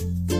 Bye.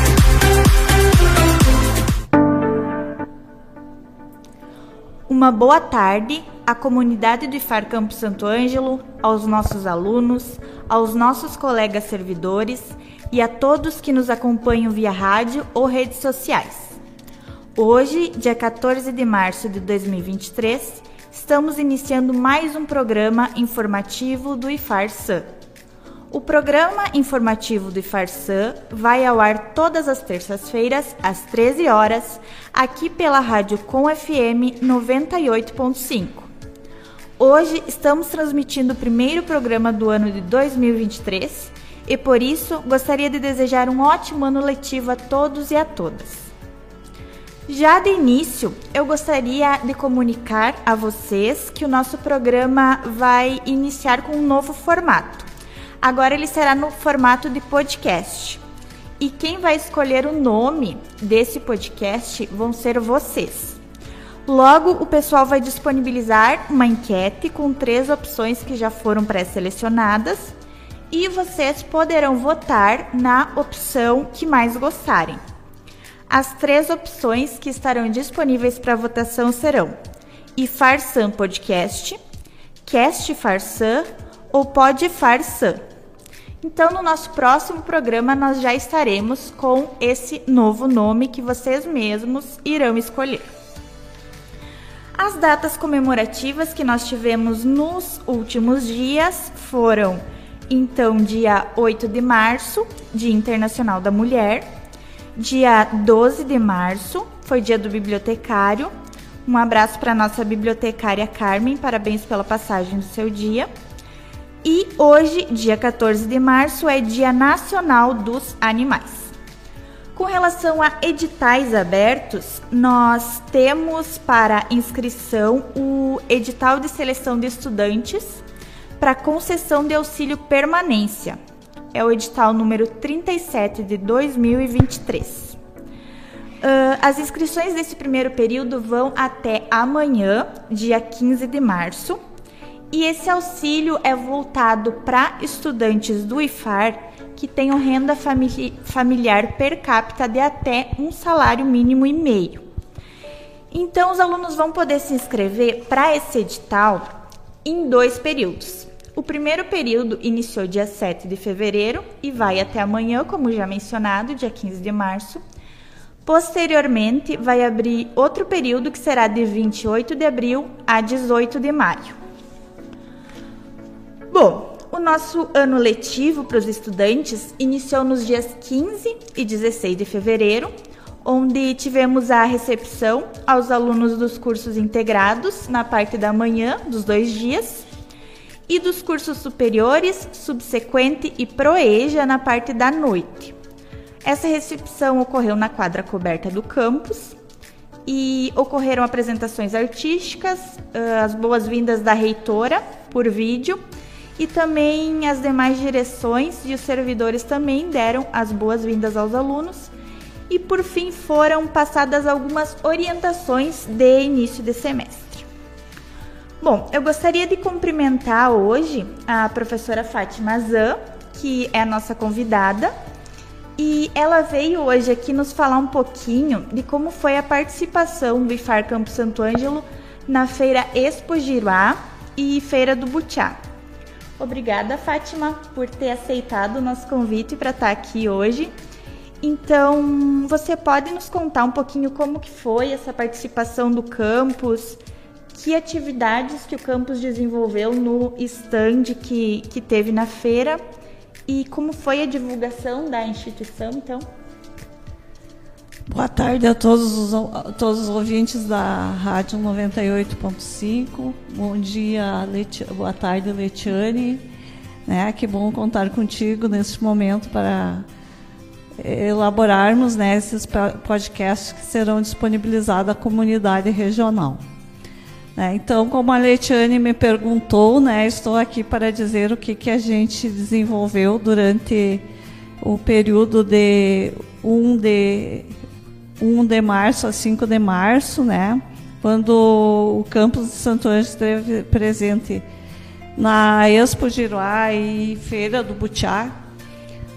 Uma boa tarde à comunidade do IFAR Campo Santo Ângelo, aos nossos alunos, aos nossos colegas servidores e a todos que nos acompanham via rádio ou redes sociais. Hoje, dia 14 de março de 2023, estamos iniciando mais um programa informativo do IFAR SAM. O programa informativo do IFARSAN vai ao ar todas as terças-feiras, às 13 horas, aqui pela Rádio Com FM 98.5. Hoje estamos transmitindo o primeiro programa do ano de 2023 e por isso gostaria de desejar um ótimo ano letivo a todos e a todas. Já de início, eu gostaria de comunicar a vocês que o nosso programa vai iniciar com um novo formato. Agora ele será no formato de podcast. E quem vai escolher o nome desse podcast vão ser vocês. Logo, o pessoal vai disponibilizar uma enquete com três opções que já foram pré-selecionadas e vocês poderão votar na opção que mais gostarem. As três opções que estarão disponíveis para votação serão IFARSAM Podcast, Cast Farsan ou Pod Farsan. Então, no nosso próximo programa, nós já estaremos com esse novo nome que vocês mesmos irão escolher. As datas comemorativas que nós tivemos nos últimos dias foram, então, dia 8 de março, Dia Internacional da Mulher, dia 12 de março, foi dia do bibliotecário. Um abraço para nossa bibliotecária Carmen, parabéns pela passagem do seu dia. E hoje, dia 14 de março, é Dia Nacional dos Animais. Com relação a editais abertos, nós temos para inscrição o edital de seleção de estudantes para concessão de auxílio permanência. É o edital número 37 de 2023. Uh, as inscrições desse primeiro período vão até amanhã, dia 15 de março e esse auxílio é voltado para estudantes do IFAR que tenham renda famili familiar per capita de até um salário mínimo e meio. Então, os alunos vão poder se inscrever para esse edital em dois períodos. O primeiro período iniciou dia 7 de fevereiro e vai até amanhã, como já mencionado, dia 15 de março. Posteriormente, vai abrir outro período que será de 28 de abril a 18 de maio. Bom, o nosso ano letivo para os estudantes iniciou nos dias 15 e 16 de fevereiro, onde tivemos a recepção aos alunos dos cursos integrados na parte da manhã dos dois dias e dos cursos superiores, subsequente e proeja na parte da noite. Essa recepção ocorreu na quadra coberta do campus e ocorreram apresentações artísticas, as boas-vindas da reitora por vídeo e também as demais direções e os servidores também deram as boas-vindas aos alunos. E por fim foram passadas algumas orientações de início de semestre. Bom, eu gostaria de cumprimentar hoje a professora Fátima Zan, que é a nossa convidada, e ela veio hoje aqui nos falar um pouquinho de como foi a participação do IFAR Campo Santo Ângelo na feira Expo Giruá e Feira do Butiá. Obrigada, Fátima, por ter aceitado o nosso convite para estar aqui hoje. Então, você pode nos contar um pouquinho como que foi essa participação do campus, que atividades que o campus desenvolveu no stand que, que teve na feira e como foi a divulgação da instituição, então? Boa tarde a todos os, a todos os ouvintes da Rádio 98.5. Bom dia, Leti, boa tarde, Letiane. Né, que bom contar contigo neste momento para elaborarmos né, esses podcasts que serão disponibilizados à comunidade regional. É, então, como a Leitiane me perguntou, né, estou aqui para dizer o que, que a gente desenvolveu durante o período de 1 de, 1 de março a 5 de março, né, quando o campus de Santo Anjo esteve presente na Expo Giroá e Feira do Butiá,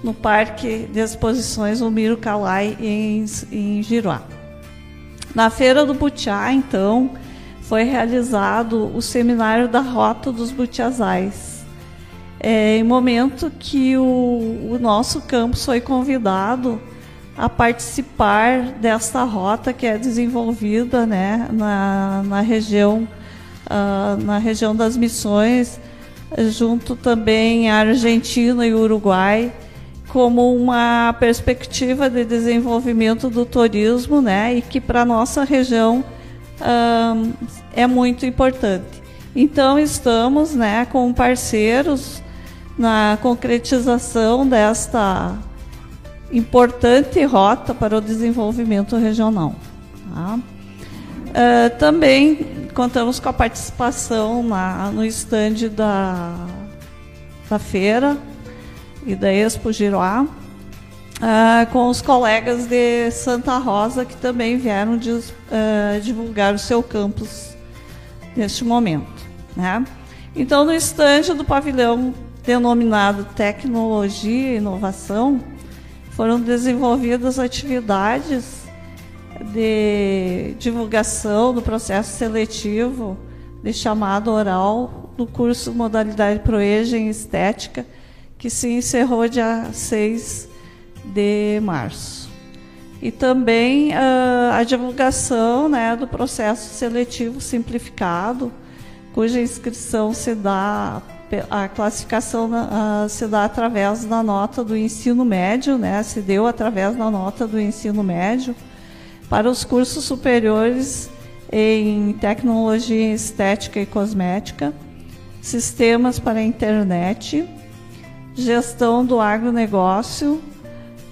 no Parque de Exposições Miro Calai, em, em Giroá. Na Feira do Butiá, então, foi realizado o seminário da Rota dos Butiazais. É, em momento que o, o nosso campus foi convidado a participar desta rota que é desenvolvida né, na, na, região, uh, na região das missões, junto também à Argentina e Uruguai, como uma perspectiva de desenvolvimento do turismo, né, e que para nossa região um, é muito importante. Então estamos, né, com parceiros na concretização desta importante rota para o desenvolvimento regional. Tá? Uh, também contamos com a participação na, no estande da, da feira e da Expo Giroá, uh, com os colegas de Santa Rosa que também vieram de, uh, divulgar o seu campus neste momento. Né? Então, no estande do pavilhão denominado Tecnologia e Inovação, foram desenvolvidas atividades de divulgação do processo seletivo de chamado oral do curso Modalidade Proeja em Estética, que se encerrou dia 6 de março. E também uh, a divulgação né, do processo seletivo simplificado, cuja inscrição se dá, a classificação uh, se dá através da nota do ensino médio, né, se deu através da nota do ensino médio, para os cursos superiores em tecnologia estética e cosmética, sistemas para a internet, gestão do agronegócio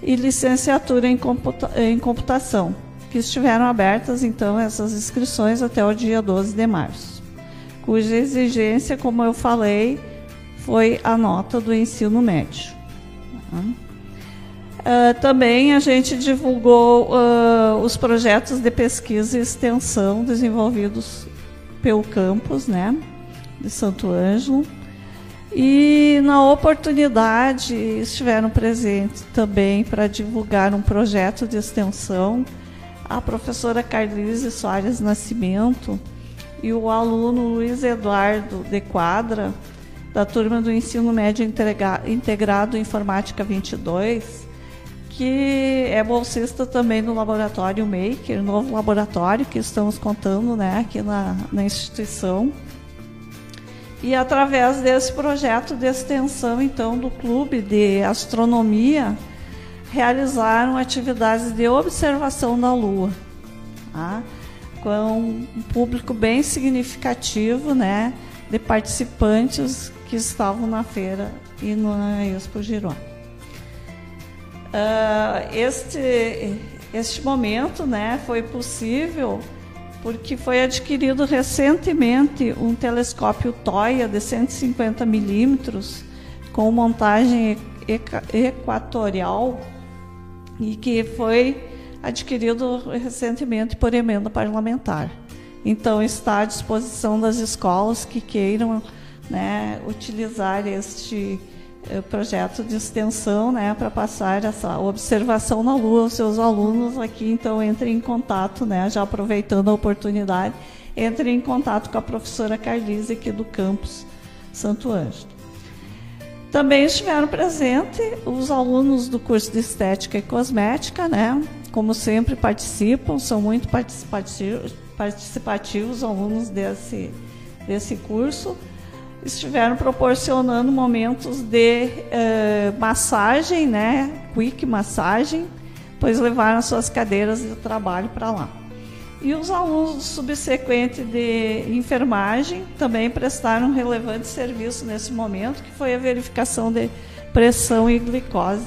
e licenciatura em, computa em computação, que estiveram abertas então essas inscrições até o dia 12 de março, cuja exigência, como eu falei, foi a nota do ensino médio. Uh, também a gente divulgou uh, os projetos de pesquisa e extensão desenvolvidos pelo campus né, de Santo Ângelo e na oportunidade estiveram presentes também para divulgar um projeto de extensão a professora Carlise Soares Nascimento e o aluno Luiz Eduardo de Quadra, da turma do Ensino Médio Integrado Informática 22, que é bolsista também no laboratório Maker, novo laboratório que estamos contando né, aqui na, na instituição. E através desse projeto de extensão, então, do clube de astronomia, realizaram atividades de observação da Lua, tá? com um público bem significativo, né, de participantes que estavam na feira e na Expo Giron. Uh, este este momento, né, foi possível porque foi adquirido recentemente um telescópio Toya de 150 milímetros com montagem equatorial e que foi adquirido recentemente por emenda parlamentar. Então está à disposição das escolas que queiram né, utilizar este é, projeto de extensão né, para passar essa observação na Lua aos seus alunos aqui. Então, entrem em contato, né, já aproveitando a oportunidade, entrem em contato com a professora Carlise aqui do campus Santo Ângelo. Também estiveram presentes os alunos do curso de Estética e Cosmética, né? Como sempre participam, são muito participativos, participativos alunos desse, desse curso. Estiveram proporcionando momentos de uh, massagem, né? Quick massagem, pois levaram suas cadeiras de trabalho para lá. E os alunos subsequentes de enfermagem também prestaram um relevante serviço nesse momento, que foi a verificação de pressão e glicose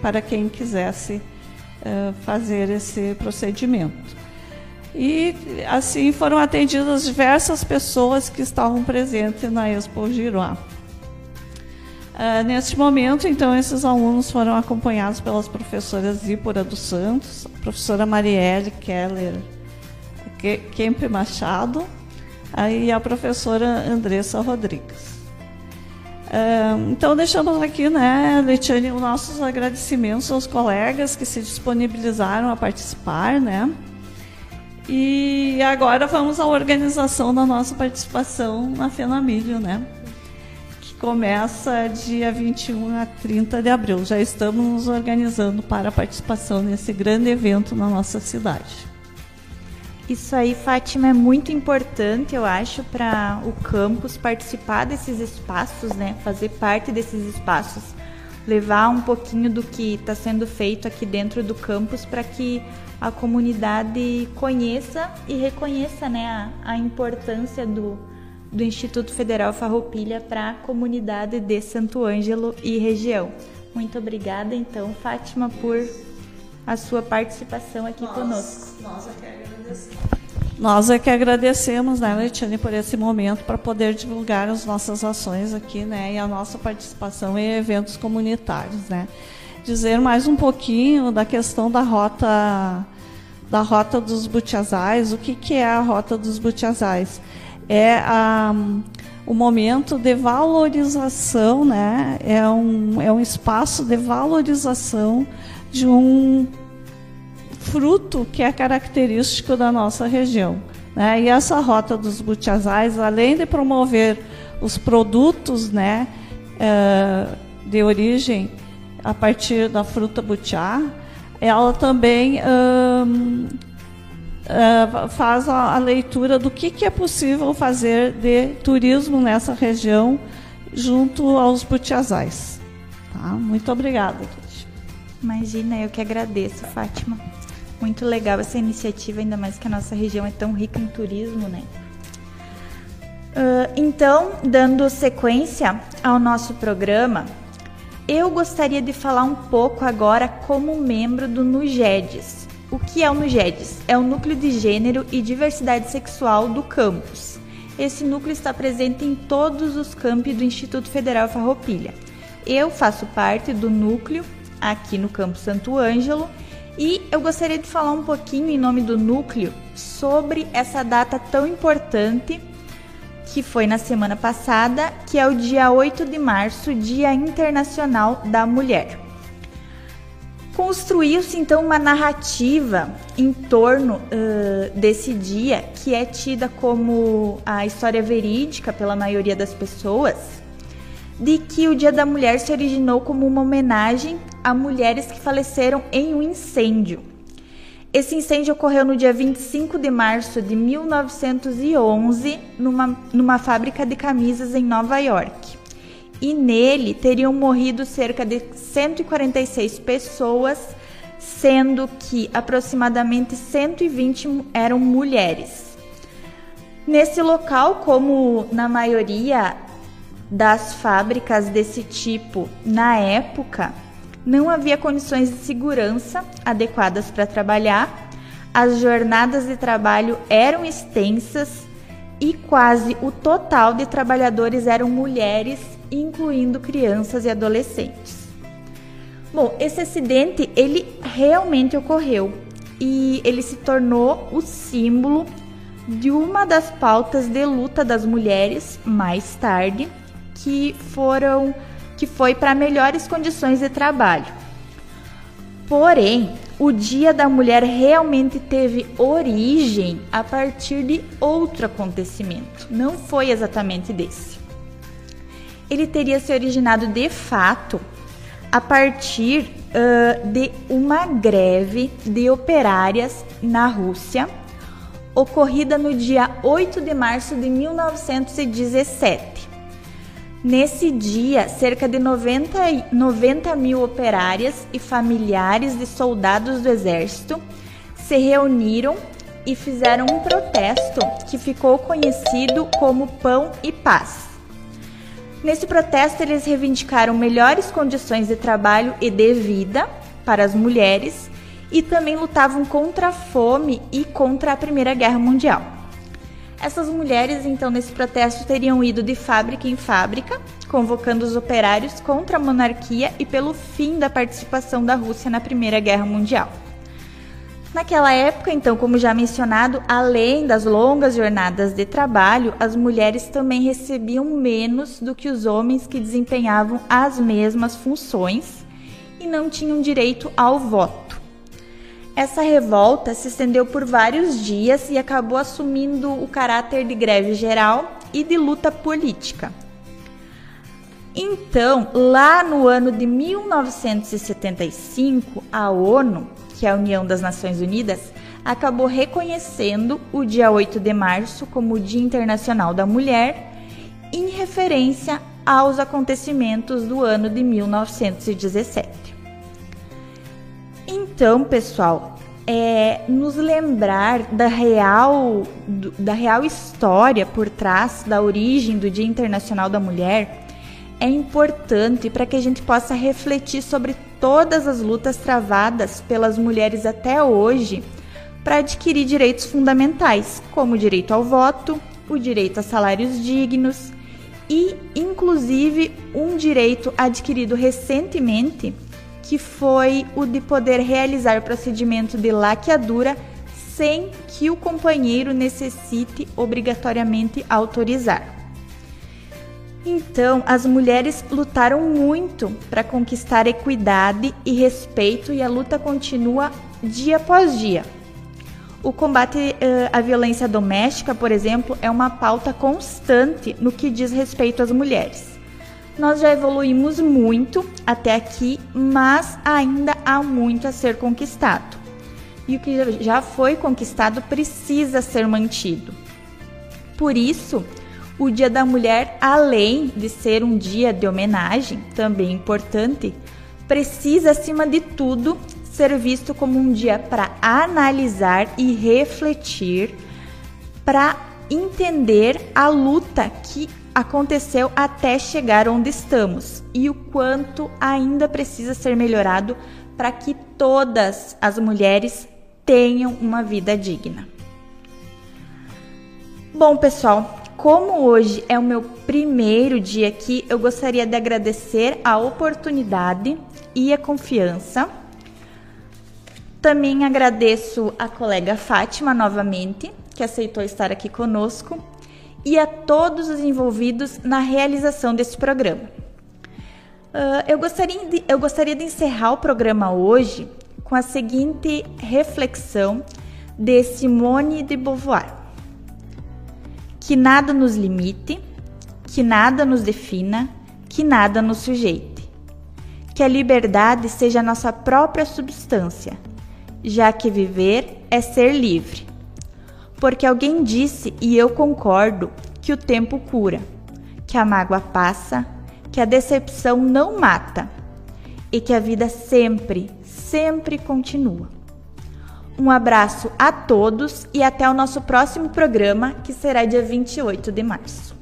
para quem quisesse uh, fazer esse procedimento. E assim foram atendidas diversas pessoas que estavam presentes na Expo Giroá. Uh, neste momento, então, esses alunos foram acompanhados pelas professoras Zípora dos Santos, a professora Marielle Keller Kemp Machado e a professora Andressa Rodrigues. Então, deixamos aqui, né, Letiane, os nossos agradecimentos aos colegas que se disponibilizaram a participar, né? E agora vamos à organização da nossa participação na Fenamilho, né? Que começa dia 21 a 30 de abril. Já estamos nos organizando para a participação nesse grande evento na nossa cidade. Isso aí, Fátima, é muito importante, eu acho, para o campus participar desses espaços, né? Fazer parte desses espaços, levar um pouquinho do que está sendo feito aqui dentro do campus para que a comunidade conheça e reconheça, né, a, a importância do, do Instituto Federal Farroupilha para a comunidade de Santo Ângelo e região. Muito obrigada, então, Fátima, por a sua participação aqui nós, conosco. Nós nós é que agradecemos, né, Letiane, por esse momento para poder divulgar as nossas ações aqui, né, e a nossa participação em eventos comunitários, né. Dizer mais um pouquinho da questão da rota da rota dos butiazais. O que, que é a rota dos butiazais? É a, o momento de valorização, né? É um, é um espaço de valorização de um fruto que é característico da nossa região. Né? E essa rota dos butiazais, além de promover os produtos né, eh, de origem a partir da fruta butiá, ela também hum, uh, faz a, leitura do que, que é possível fazer de turismo nessa região junto aos butiazais. Tá? Muito obrigada. Imagina, eu que agradeço, Fátima. Muito legal essa iniciativa, ainda mais que a nossa região é tão rica em turismo, né? Uh, então, dando sequência ao nosso programa, eu gostaria de falar um pouco agora como membro do NUGEDES. O que é o NUGEDES? É o Núcleo de Gênero e Diversidade Sexual do campus. Esse núcleo está presente em todos os campi do Instituto Federal Farroupilha. Eu faço parte do núcleo aqui no Campo Santo Ângelo e eu gostaria de falar um pouquinho em nome do núcleo sobre essa data tão importante que foi na semana passada, que é o dia 8 de março, Dia Internacional da Mulher. Construiu-se então uma narrativa em torno uh, desse dia, que é tida como a história verídica pela maioria das pessoas, de que o Dia da Mulher se originou como uma homenagem a mulheres que faleceram em um incêndio. Esse incêndio ocorreu no dia 25 de março de 1911, numa, numa fábrica de camisas em Nova York. E nele teriam morrido cerca de 146 pessoas, sendo que aproximadamente 120 eram mulheres. Nesse local, como na maioria das fábricas desse tipo na época, não havia condições de segurança adequadas para trabalhar, as jornadas de trabalho eram extensas e quase o total de trabalhadores eram mulheres, incluindo crianças e adolescentes. Bom, esse acidente ele realmente ocorreu e ele se tornou o símbolo de uma das pautas de luta das mulheres mais tarde, que foram que foi para melhores condições de trabalho. Porém, o Dia da Mulher realmente teve origem a partir de outro acontecimento, não foi exatamente desse. ele teria se originado de fato a partir uh, de uma greve de operárias na Rússia, ocorrida no dia 8 de março de 1917. Nesse dia, cerca de 90, 90 mil operárias e familiares de soldados do exército se reuniram e fizeram um protesto que ficou conhecido como Pão e Paz. Nesse protesto, eles reivindicaram melhores condições de trabalho e de vida para as mulheres e também lutavam contra a fome e contra a Primeira Guerra Mundial. Essas mulheres, então, nesse protesto teriam ido de fábrica em fábrica, convocando os operários contra a monarquia e pelo fim da participação da Rússia na Primeira Guerra Mundial. Naquela época, então, como já mencionado, além das longas jornadas de trabalho, as mulheres também recebiam menos do que os homens que desempenhavam as mesmas funções e não tinham direito ao voto. Essa revolta se estendeu por vários dias e acabou assumindo o caráter de greve geral e de luta política. Então, lá no ano de 1975, a ONU, que é a União das Nações Unidas, acabou reconhecendo o dia 8 de março como o Dia Internacional da Mulher, em referência aos acontecimentos do ano de 1917. Então, pessoal, é nos lembrar da real, da real história por trás da origem do Dia Internacional da Mulher é importante para que a gente possa refletir sobre todas as lutas travadas pelas mulheres até hoje para adquirir direitos fundamentais, como o direito ao voto, o direito a salários dignos e, inclusive, um direito adquirido recentemente que foi o de poder realizar procedimento de laqueadura sem que o companheiro necessite obrigatoriamente autorizar. Então, as mulheres lutaram muito para conquistar equidade e respeito e a luta continua dia após dia. O combate uh, à violência doméstica, por exemplo, é uma pauta constante no que diz respeito às mulheres. Nós já evoluímos muito até aqui, mas ainda há muito a ser conquistado. E o que já foi conquistado precisa ser mantido. Por isso, o Dia da Mulher, além de ser um dia de homenagem, também importante, precisa, acima de tudo, ser visto como um dia para analisar e refletir, para entender a luta que aconteceu até chegar onde estamos e o quanto ainda precisa ser melhorado para que todas as mulheres tenham uma vida digna. Bom, pessoal, como hoje é o meu primeiro dia aqui, eu gostaria de agradecer a oportunidade e a confiança. Também agradeço a colega Fátima novamente, que aceitou estar aqui conosco e a todos os envolvidos na realização desse programa. Uh, eu, gostaria de, eu gostaria de encerrar o programa hoje com a seguinte reflexão de Simone de Beauvoir: que nada nos limite, que nada nos defina, que nada nos sujeite. Que a liberdade seja a nossa própria substância, já que viver é ser livre porque alguém disse, e eu concordo, que o tempo cura, que a mágoa passa, que a decepção não mata e que a vida sempre, sempre continua. Um abraço a todos e até o nosso próximo programa, que será dia 28 de março.